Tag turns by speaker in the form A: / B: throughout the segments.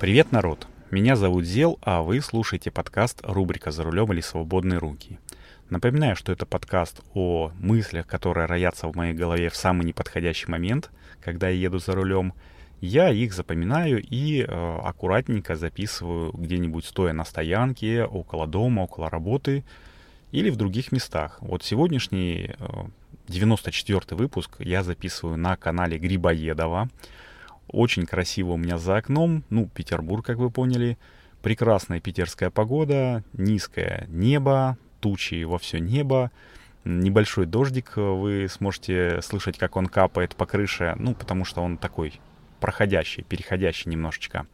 A: Привет, народ! Меня зовут Зел, а вы слушаете подкаст рубрика «За рулем или свободные руки». Напоминаю, что это подкаст о мыслях, которые роятся в моей голове в самый неподходящий момент, когда я еду за рулем. Я их запоминаю и э, аккуратненько записываю где-нибудь стоя на стоянке, около дома, около работы или в других местах. Вот сегодняшний э, 94 выпуск я записываю на канале Грибоедова. Очень красиво у меня за окном, ну, Петербург, как вы поняли. Прекрасная питерская погода, низкое небо, тучи во все небо. Небольшой дождик, вы сможете слышать, как он капает по крыше, ну, потому что он такой проходящий, переходящий немножечко.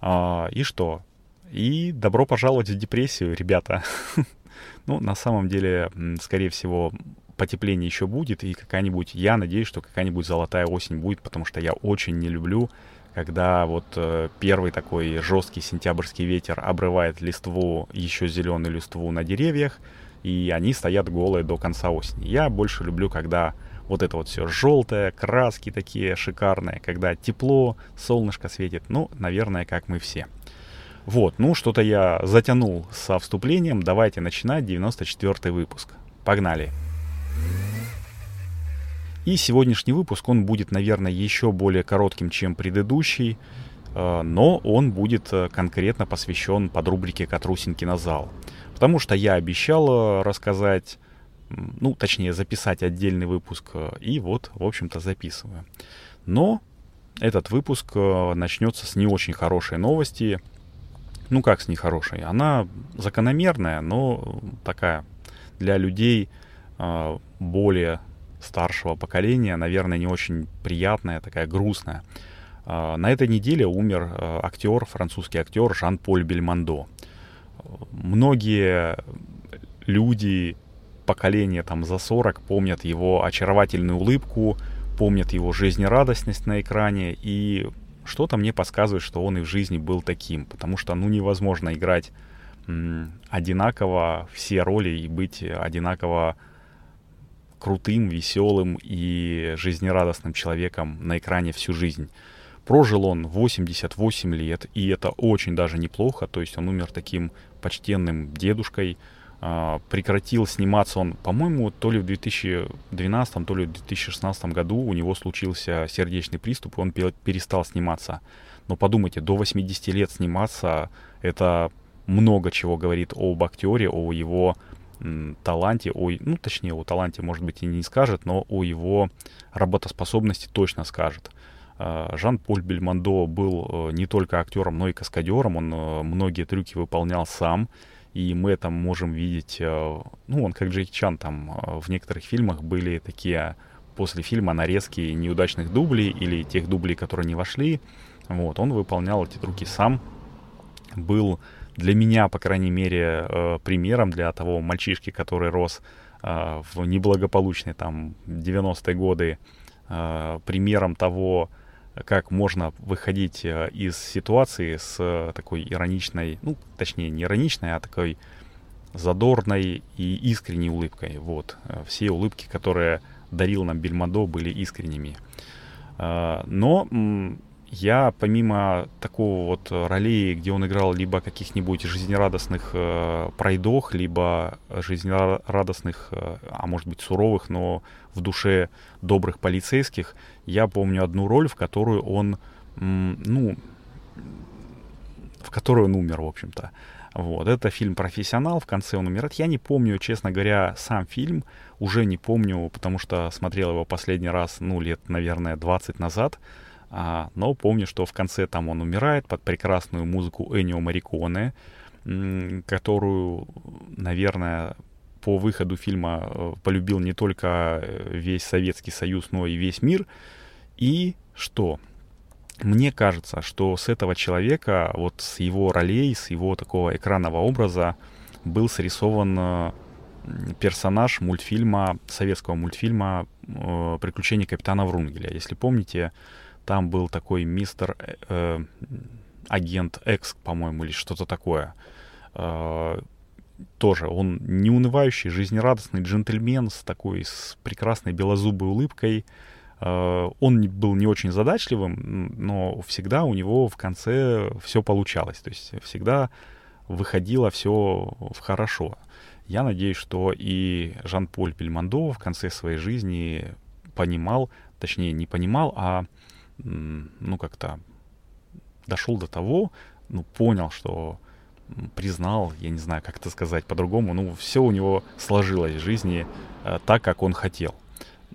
A: А, и что? И добро пожаловать в депрессию, ребята. ну, на самом деле, скорее всего, потепление еще будет, и какая-нибудь, я надеюсь, что какая-нибудь золотая осень будет, потому что я очень не люблю, когда вот э, первый такой жесткий сентябрьский ветер обрывает листву, еще зеленую листву на деревьях, и они стоят голые до конца осени. Я больше люблю, когда вот это вот все желтое, краски такие шикарные, когда тепло, солнышко светит, ну, наверное, как мы все. Вот, ну, что-то я затянул со вступлением, давайте начинать 94 выпуск. Погнали! И сегодняшний выпуск, он будет, наверное, еще более коротким, чем предыдущий, э, но он будет э, конкретно посвящен под рубрике «Катрусин кинозал». Потому что я обещал э, рассказать, ну, точнее, записать отдельный выпуск, и вот, в общем-то, записываю. Но этот выпуск начнется с не очень хорошей новости. Ну, как с нехорошей? Она закономерная, но такая для людей более старшего поколения, наверное, не очень приятная, такая грустная. А, на этой неделе умер а, актер, французский актер Жан-Поль Бельмондо. Многие люди поколения там за 40 помнят его очаровательную улыбку, помнят его жизнерадостность на экране, и что-то мне подсказывает, что он и в жизни был таким, потому что, ну, невозможно играть м, одинаково все роли и быть одинаково крутым, веселым и жизнерадостным человеком на экране всю жизнь. Прожил он 88 лет, и это очень даже неплохо, то есть он умер таким почтенным дедушкой, а, прекратил сниматься он, по-моему, то ли в 2012, то ли в 2016 году у него случился сердечный приступ, и он перестал сниматься. Но подумайте, до 80 лет сниматься, это много чего говорит об актере, о его таланте, о, ну, точнее, о таланте, может быть, и не скажет, но о его работоспособности точно скажет. А, Жан-Поль Бельмондо был э, не только актером, но и каскадером. Он э, многие трюки выполнял сам. И мы это можем видеть, э, ну, он как Джеки Чан, там в некоторых фильмах были такие после фильма нарезки неудачных дублей или тех дублей, которые не вошли. Вот, он выполнял эти трюки сам. Был для меня, по крайней мере, э, примером для того мальчишки, который рос э, в неблагополучные там 90-е годы, э, примером того, как можно выходить из ситуации с такой ироничной, ну, точнее, не ироничной, а такой задорной и искренней улыбкой. Вот. Все улыбки, которые дарил нам Бельмондо, были искренними. Но я помимо такого вот ролей, где он играл либо каких-нибудь жизнерадостных э, пройдох, либо жизнерадостных, э, а может быть суровых, но в душе добрых полицейских, я помню одну роль, в которую он, м, ну, в которую он умер, в общем-то. Вот, это фильм «Профессионал», в конце он умирает. Я не помню, честно говоря, сам фильм, уже не помню, потому что смотрел его последний раз, ну, лет, наверное, 20 назад. А, но помню, что в конце там он умирает под прекрасную музыку Энио Мариконе, которую, наверное, по выходу фильма э, полюбил не только э, весь Советский Союз, но и весь мир. И что? Мне кажется, что с этого человека, вот с его ролей, с его такого экранного образа был срисован э, персонаж мультфильма, советского мультфильма «Приключения капитана Врунгеля». Если помните, там был такой мистер э, э, агент X, по-моему, или что-то такое. Э, тоже он неунывающий, жизнерадостный джентльмен с такой с прекрасной белозубой улыбкой. Э, он был не очень задачливым, но всегда у него в конце все получалось. То есть всегда выходило все хорошо. Я надеюсь, что и Жан-Поль Бельмондо в конце своей жизни понимал, точнее не понимал, а ну как-то дошел до того, ну понял, что признал, я не знаю, как это сказать по-другому, ну все у него сложилось в жизни э, так, как он хотел.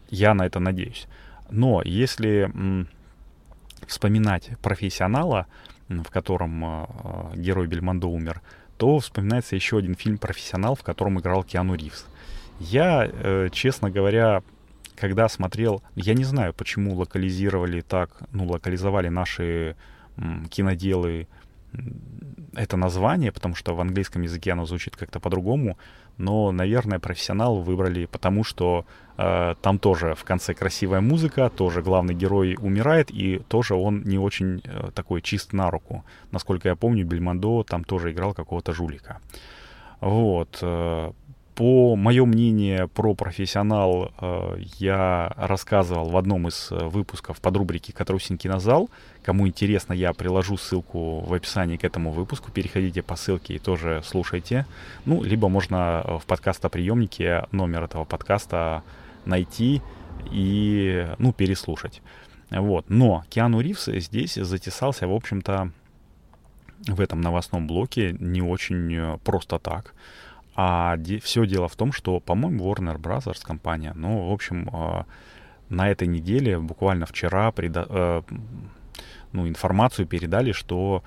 A: Я на это надеюсь. Но если м, вспоминать профессионала, в котором э, герой Бельмондо умер, то вспоминается еще один фильм «Профессионал», в котором играл Киану Ривз. Я, э, честно говоря, когда смотрел, я не знаю, почему локализировали так, ну, локализовали наши киноделы это название, потому что в английском языке оно звучит как-то по-другому, но, наверное, профессионал выбрали потому, что э, там тоже в конце красивая музыка, тоже главный герой умирает, и тоже он не очень э, такой чист на руку. Насколько я помню, Бельмондо там тоже играл какого-то жулика. Вот. Э, по мое мнение про профессионал э, я рассказывал в одном из э, выпусков под рубрики «Катрусин кинозал». Кому интересно, я приложу ссылку в описании к этому выпуску. Переходите по ссылке и тоже слушайте. Ну, либо можно э, в подкастоприемнике номер этого подкаста найти и, ну, переслушать. Вот. Но Киану Ривз здесь затесался, в общем-то, в этом новостном блоке не очень просто так. А де- все дело в том, что, по-моему, Warner Brothers компания, ну, в общем, э, на этой неделе, буквально вчера, преда- э, ну, информацию передали, что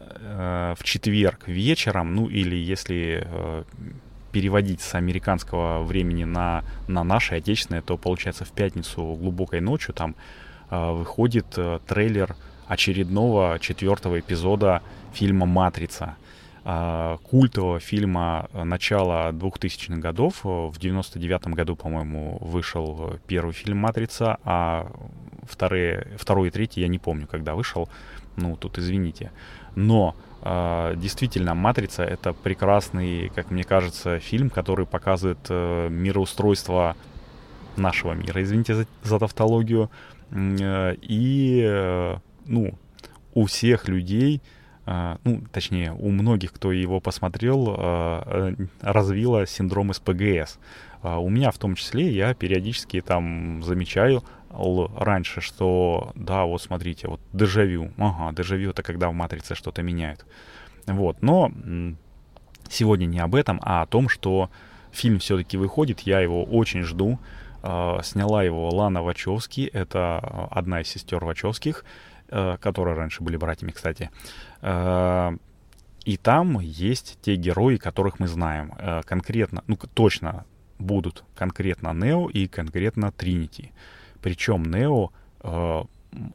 A: э, в четверг вечером, ну, или если э, переводить с американского времени на, на наше отечественное, то, получается, в пятницу глубокой ночью там э, выходит э, трейлер очередного четвертого эпизода фильма «Матрица». Культового фильма начала 2000-х годов. В 99 году, по-моему, вышел первый фильм «Матрица», а вторые, второй и третий я не помню, когда вышел. Ну, тут извините. Но э, действительно, «Матрица» — это прекрасный, как мне кажется, фильм, который показывает э, мироустройство нашего мира, извините за, за тавтологию. Э, и, э, ну, у всех людей а, ну, точнее, у многих, кто его посмотрел, а, э, развила синдром СПГС. А, у меня в том числе, я периодически там замечаю раньше, что да, вот смотрите, вот дежавю. Ага, дежавю это когда в матрице что-то меняют. Вот, но сегодня не об этом, а о том, что фильм все-таки выходит, я его очень жду. Сняла его Лана Вачовски, это одна из сестер Вачовских. Э, которые раньше были братьями, кстати. Э, и там есть те герои, которых мы знаем. Э, конкретно, ну точно будут конкретно Нео и конкретно Тринити. Причем Нео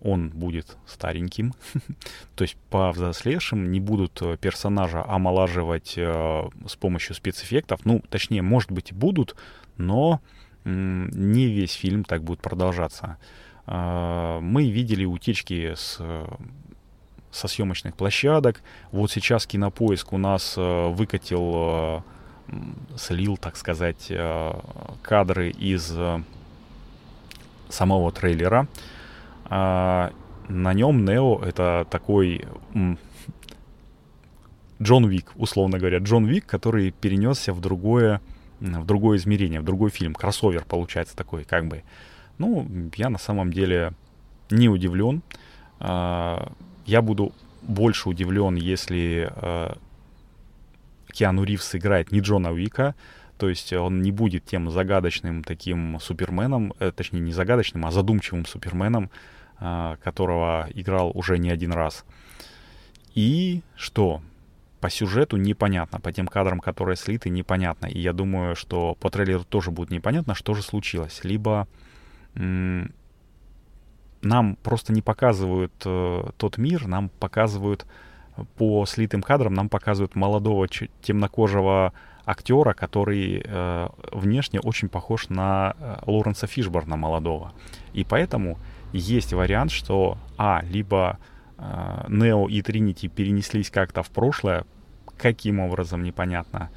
A: он будет стареньким. То есть по взрослевшим не будут персонажа омолаживать с помощью спецэффектов. Ну, точнее, может быть и будут, но не весь фильм так будет продолжаться. А, мы видели утечки с со съемочных площадок. Вот сейчас Кинопоиск у нас э, выкатил, э, слил, так сказать, э, кадры из самого трейлера. А, на нем Нео это такой Джон Вик, условно говоря, Джон Вик, который перенесся в другое, в другое измерение, в другой фильм, кроссовер получается такой, как бы. Ну, я на самом деле не удивлен. А, я буду больше удивлен, если а, Киану Ривз сыграет не Джона Уика, то есть он не будет тем загадочным таким суперменом, э, точнее не загадочным, а задумчивым суперменом, а, которого играл уже не один раз. И что? По сюжету непонятно, по тем кадрам, которые слиты, непонятно. И я думаю, что по трейлеру тоже будет непонятно, что же случилось. Либо нам просто не показывают э, тот мир, нам показывают по слитым кадрам, нам показывают молодого темнокожего актера, который э, внешне очень похож на э, Лоренса Фишборна молодого. И поэтому есть вариант, что, а, либо э, Нео и Тринити перенеслись как-то в прошлое, каким образом непонятно,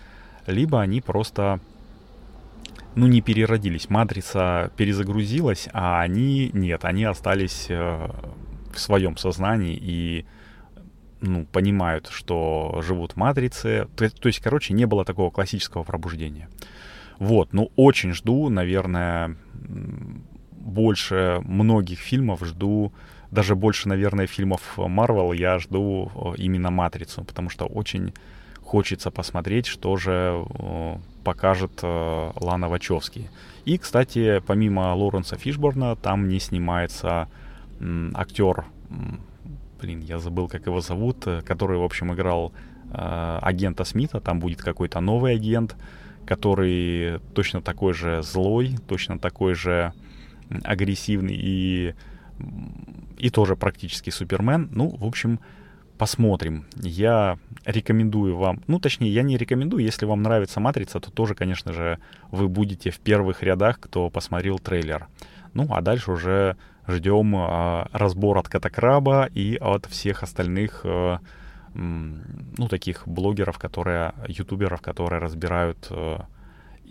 A: либо они просто ну, не переродились. Матрица перезагрузилась, а они нет, они остались э, в своем сознании и ну, понимают, что живут в матрице. То, то есть, короче, не было такого классического пробуждения. Вот, ну, очень жду, наверное, больше многих фильмов жду, даже больше, наверное, фильмов Marvel я жду э, именно «Матрицу», потому что очень хочется посмотреть, что же э, покажет э, Лана Вачовски. И, кстати, помимо Лоренса Фишборна, там не снимается актер, блин, я забыл, как его зовут, который, в общем, играл агента Смита, там будет какой-то новый агент, который точно такой же злой, точно такой же агрессивный и, и тоже практически Супермен. Ну, в общем, посмотрим. Я рекомендую вам, ну, точнее, я не рекомендую, если вам нравится «Матрица», то тоже, конечно же, вы будете в первых рядах, кто посмотрел трейлер. Ну, а дальше уже ждем э, разбор от Катакраба и от всех остальных, э, ну, таких блогеров, которые, ютуберов, которые разбирают э,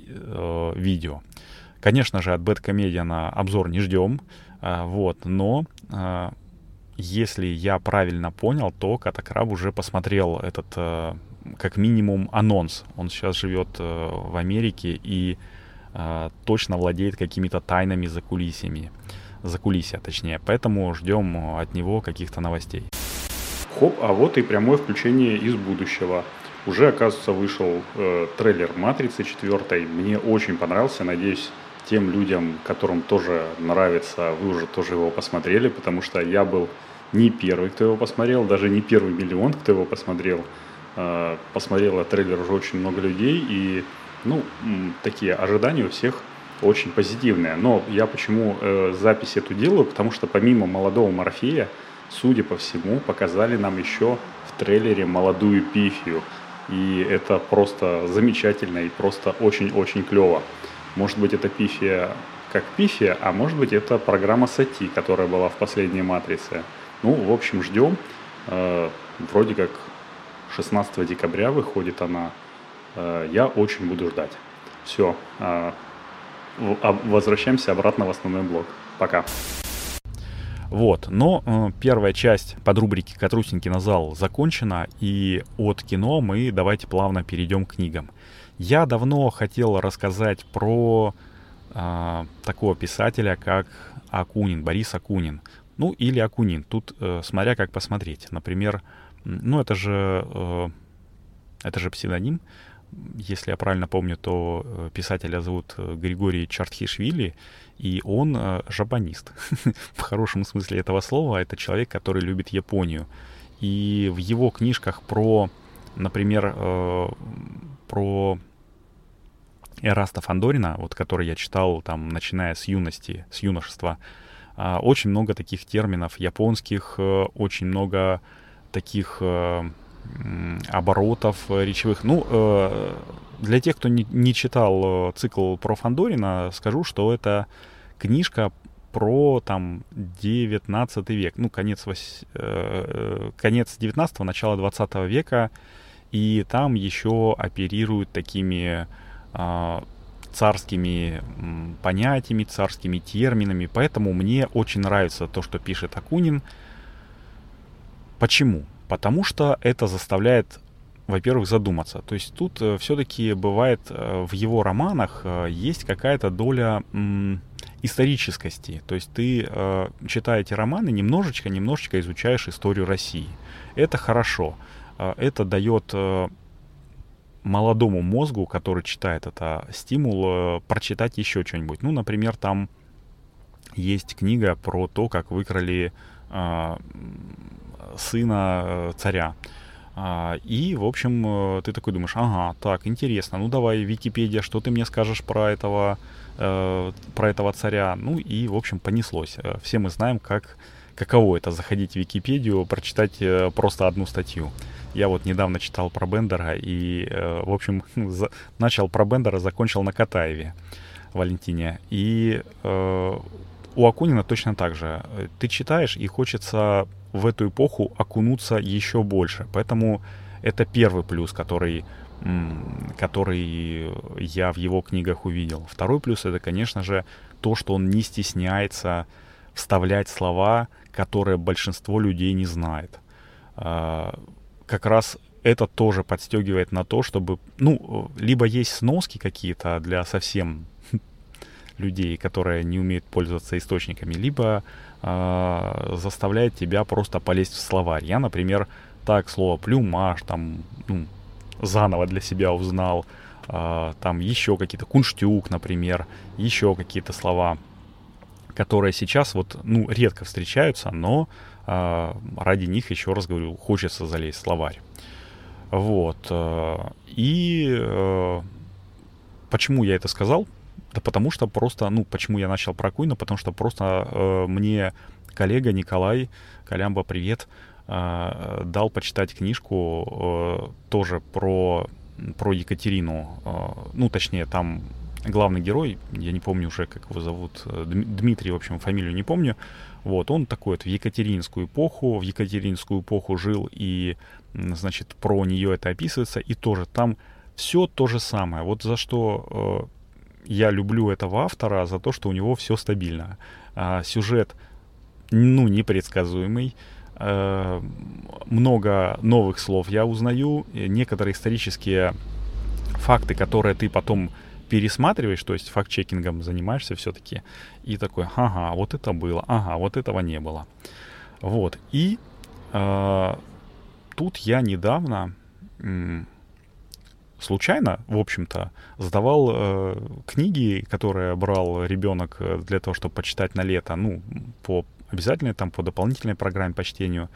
A: э, видео. Конечно же, от Бэткомедиана обзор не ждем, э, вот, но э, если я правильно понял, то Катакраб уже посмотрел этот, э, как минимум, анонс. Он сейчас живет э, в Америке и э, точно владеет какими-то тайнами за кулисами. За кулисья, точнее. Поэтому ждем от него каких-то новостей. Хоп, а вот и прямое включение из будущего. Уже, оказывается, вышел э, трейлер «Матрицы» четвертой. Мне очень понравился. Надеюсь, тем людям, которым тоже нравится, вы уже тоже его посмотрели, потому что я был не первый, кто его посмотрел, даже не первый миллион, кто его посмотрел. Э, посмотрел трейлер уже очень много людей, и ну, такие ожидания у всех очень позитивные. Но я почему э, запись эту делаю? Потому что помимо молодого Морфея, судя по всему, показали нам еще в трейлере молодую Пифию. И это просто замечательно и просто очень-очень клево. Может быть, это Пифия как Пифия, а может быть, это программа Сати, которая была в последней матрице. Ну, в общем, ждем. Э, вроде как 16 декабря выходит она. Э, я очень буду ждать. Все. Э, возвращаемся обратно в основной блок. Пока. Вот, но э, первая часть под рубрики «Катрусин кинозал» закончена, и от кино мы давайте плавно перейдем к книгам. Я давно хотел рассказать про э, такого писателя, как Акунин, Борис Акунин. Ну, или Акунин. Тут, э, смотря как посмотреть. Например, ну, это же, э, это же псевдоним. Если я правильно помню, то э, писателя зовут э, Григорий Чартхишвили, и он э, жапонист. В хорошем смысле этого слова. Это человек, который любит Японию. И в его книжках про, например, про Эраста Фандорина, вот который я читал там, начиная с юности, с юношества, очень много таких терминов японских, очень много таких оборотов речевых. Ну, э, для тех, кто не, читал цикл про Фандорина, скажу, что это книжка про там 19 век, ну, конец, вось, э, конец 19-го, начало 20 века, и там еще оперируют такими э, царскими понятиями, царскими терминами, поэтому мне очень нравится то, что пишет Акунин. Почему? Потому что это заставляет, во-первых, задуматься. То есть тут э, все-таки бывает э, в его романах э, есть какая-то доля историческости. То есть ты, читая эти романы, немножечко, немножечко изучаешь историю России. Это хорошо. Это дает молодому мозгу, который читает это, стимул прочитать еще что-нибудь. Ну, например, там есть книга про то, как выкрали сына э, царя. А, и, в общем, э, ты такой думаешь, ага, так, интересно, ну давай, Википедия, что ты мне скажешь про этого, э, про этого царя? Ну и, в общем, понеслось. Все мы знаем, как, каково это заходить в Википедию, прочитать просто одну статью. Я вот недавно читал про Бендера и, в общем, начал про Бендера, закончил на Катаеве, Валентине. И у Акунина точно так же. Ты читаешь, и хочется в эту эпоху окунуться еще больше. Поэтому это первый плюс, который который я в его книгах увидел. Второй плюс это, конечно же, то, что он не стесняется вставлять слова, которые большинство людей не знает. А, как раз это тоже подстегивает на то, чтобы, ну, либо есть сноски какие-то для совсем людей, которые не умеют пользоваться источниками, либо э, заставляет тебя просто полезть в словарь. Я, например, так слово плюмаж, там, ну, заново для себя узнал, э, там еще какие-то кунштюк, например, еще какие-то слова, которые сейчас вот, ну, редко встречаются, но э, ради них, еще раз говорю, хочется залезть в словарь. Вот. Э, и э, почему я это сказал? Да потому что просто, ну, почему я начал про Куина, потому что просто э, мне коллега Николай, Колямба, привет, э, дал почитать книжку э, тоже про, про Екатерину. Э, ну, точнее, там главный герой, я не помню уже, как его зовут, э, Дмитрий, в общем, фамилию не помню. Вот, он такой вот в Екатеринскую эпоху, в Екатеринскую эпоху жил, и, значит, про нее это описывается, и тоже там все то же самое. Вот за что э, я люблю этого автора, за то, что у него все стабильно. А, сюжет, ну, непредсказуемый, э, много новых слов я узнаю, некоторые исторические факты, которые ты потом пересматриваешь, то есть факт-чекингом занимаешься все-таки, и такой, ага, вот это было, ага, вот этого не было. Вот, и э, тут я недавно случайно, в общем-то, сдавал э, книги, которые брал ребенок э, для того, чтобы почитать на лето, ну, по обязательной, там, по дополнительной программе по чтению.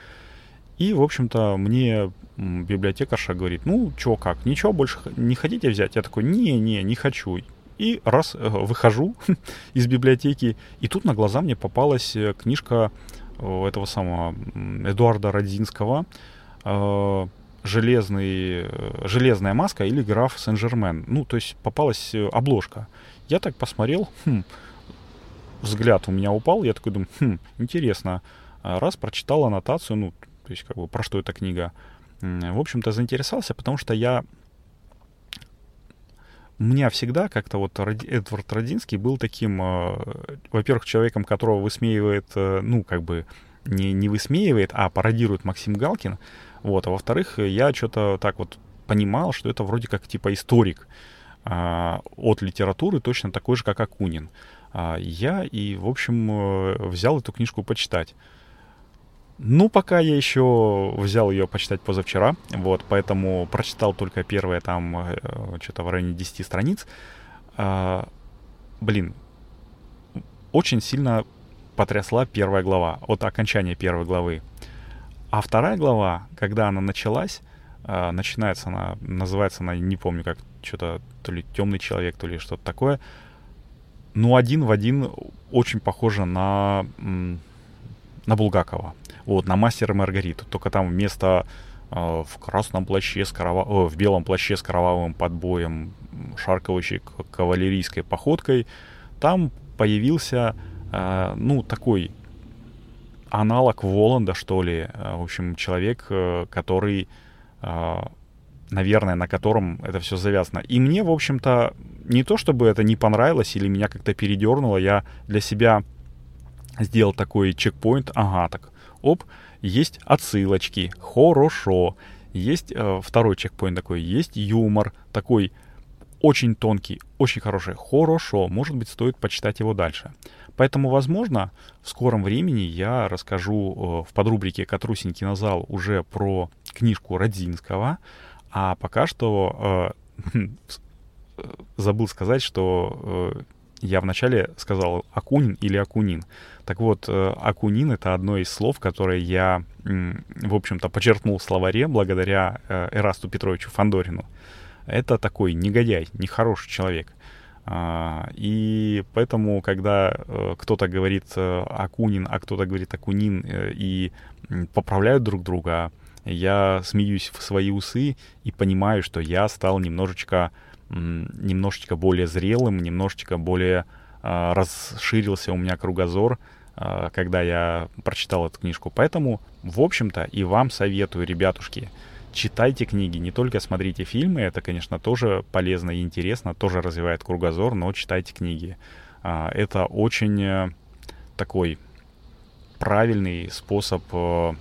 A: И, в общем-то, мне библиотекарша говорит, ну, чё, как, ничего больше не хотите взять? Я такой, не-не, не хочу. И раз э, выхожу из библиотеки, и тут на глаза мне попалась э, книжка э, этого самого Эдуарда Родзинского железный, «Железная маска» или «Граф Сен-Жермен». Ну, то есть попалась обложка. Я так посмотрел, хм, взгляд у меня упал, я такой думаю, хм, интересно. Раз прочитал аннотацию, ну, то есть как бы про что эта книга, в общем-то, заинтересовался, потому что я... У меня всегда как-то вот Эдвард Родинский был таким, э, во-первых, человеком, которого высмеивает, э, ну, как бы не, не высмеивает, а пародирует Максим Галкин. Вот, а во-вторых, я что-то так вот понимал, что это вроде как типа историк э, от литературы, точно такой же, как Акунин. А я и, в общем, э, взял эту книжку почитать. Ну, пока я еще взял ее почитать позавчера, вот, поэтому прочитал только первые там э, что-то в районе 10 страниц. А, блин, очень сильно потрясла первая глава, от окончания первой главы. А вторая глава, когда она началась, э, начинается она, называется она, не помню как, что-то то ли темный человек, то ли что-то такое. Ну, один в один очень похоже на, на Булгакова. Вот, на мастера Маргариту. Только там вместо э, в красном плаще с корова... э, в белом плаще с кровавым подбоем, шаркающей кавалерийской походкой, там появился, э, ну, такой аналог Воланда, что ли. Э, в общем, человек, э, который, э, наверное, на котором это все завязано. И мне, в общем-то, не то чтобы это не понравилось или меня как-то передернуло, я для себя сделал такой чекпоинт, ага, так, оп, есть отсылочки, хорошо. Есть э, второй чекпоинт такой, есть юмор такой очень тонкий, очень хороший, хорошо. Может быть, стоит почитать его дальше. Поэтому, возможно, в скором времени я расскажу э, в подрубрике «Катрусень кинозал» уже про книжку Родзинского, а пока что э, забыл сказать, что э, я вначале сказал Акунин или Акунин. Так вот, э, Акунин — это одно из слов, которое я, в общем-то, почерпнул в словаре благодаря э, Эрасту Петровичу Фандорину. Это такой негодяй, нехороший человек. А, и поэтому, когда э, кто-то говорит Акунин, а кто-то говорит Акунин и поправляют друг друга, я смеюсь в свои усы и понимаю, что я стал немножечко немножечко более зрелым, немножечко более э, расширился у меня кругозор, э, когда я прочитал эту книжку. Поэтому, в общем-то, и вам советую, ребятушки, читайте книги, не только смотрите фильмы, это, конечно, тоже полезно и интересно, тоже развивает кругозор, но читайте книги. А, это очень э, такой правильный способ э,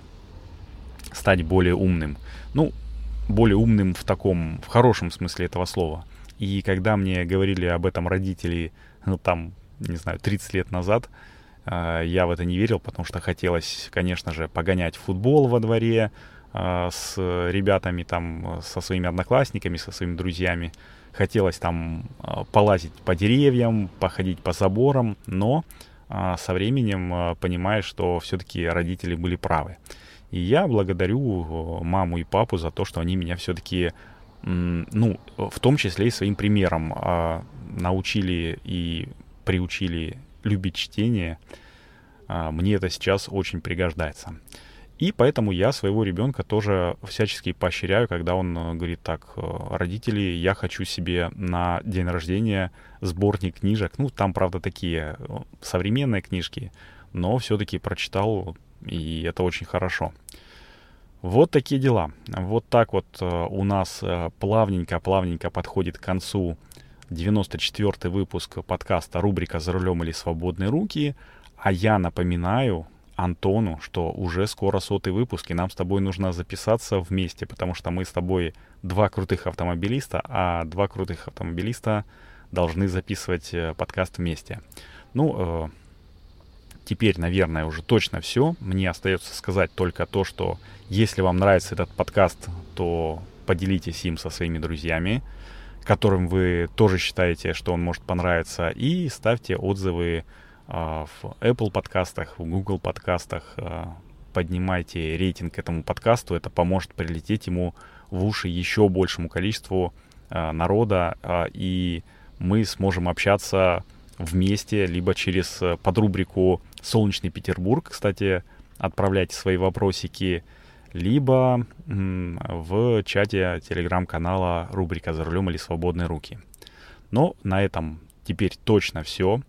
A: стать более умным. Ну, более умным в таком, в хорошем смысле этого слова. И когда мне говорили об этом родители, ну, там, не знаю, 30 лет назад, э, я в это не верил, потому что хотелось, конечно же, погонять футбол во дворе, а, с ребятами, там, со своими одноклассниками, со своими друзьями. Хотелось там а, полазить по деревьям, походить по заборам, но а, со временем понимаешь, что все-таки родители были правы. И я благодарю маму и папу за то, что они меня все-таки, ну, в том числе и своим примером научили и приучили любить чтение. Мне это сейчас очень пригождается. И поэтому я своего ребенка тоже всячески поощряю, когда он э, говорит так, э, родители, я хочу себе на день рождения сборник книжек. Ну, там, правда, такие э, современные книжки, но все-таки прочитал, и это очень хорошо. Вот такие дела. Вот так вот у нас плавненько-плавненько подходит к концу 94-й выпуск подкаста рубрика «За рулем или свободные руки». А я напоминаю, Антону, что уже скоро сотый выпуск, и нам с тобой нужно записаться вместе, потому что мы с тобой два крутых автомобилиста, а два крутых автомобилиста должны записывать э, подкаст вместе. Ну, э, теперь, наверное, уже точно все. Мне остается сказать только то, что если вам нравится этот подкаст, то поделитесь им со своими друзьями, которым вы тоже считаете, что он может понравиться, и ставьте отзывы в Apple подкастах, в Google подкастах. А, поднимайте рейтинг этому подкасту, это поможет прилететь ему в уши еще большему количеству а, народа, и мы сможем общаться вместе, либо через подрубрику «Солнечный Петербург», кстати, отправляйте свои вопросики, либо в чате телеграм-канала рубрика «За рулем или свободные руки». Но на этом теперь точно все.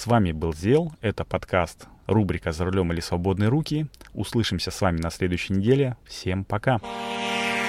A: С вами был Зел, это подкаст рубрика «За рулем или свободные руки». Услышимся с вами на следующей неделе. Всем пока! Пока.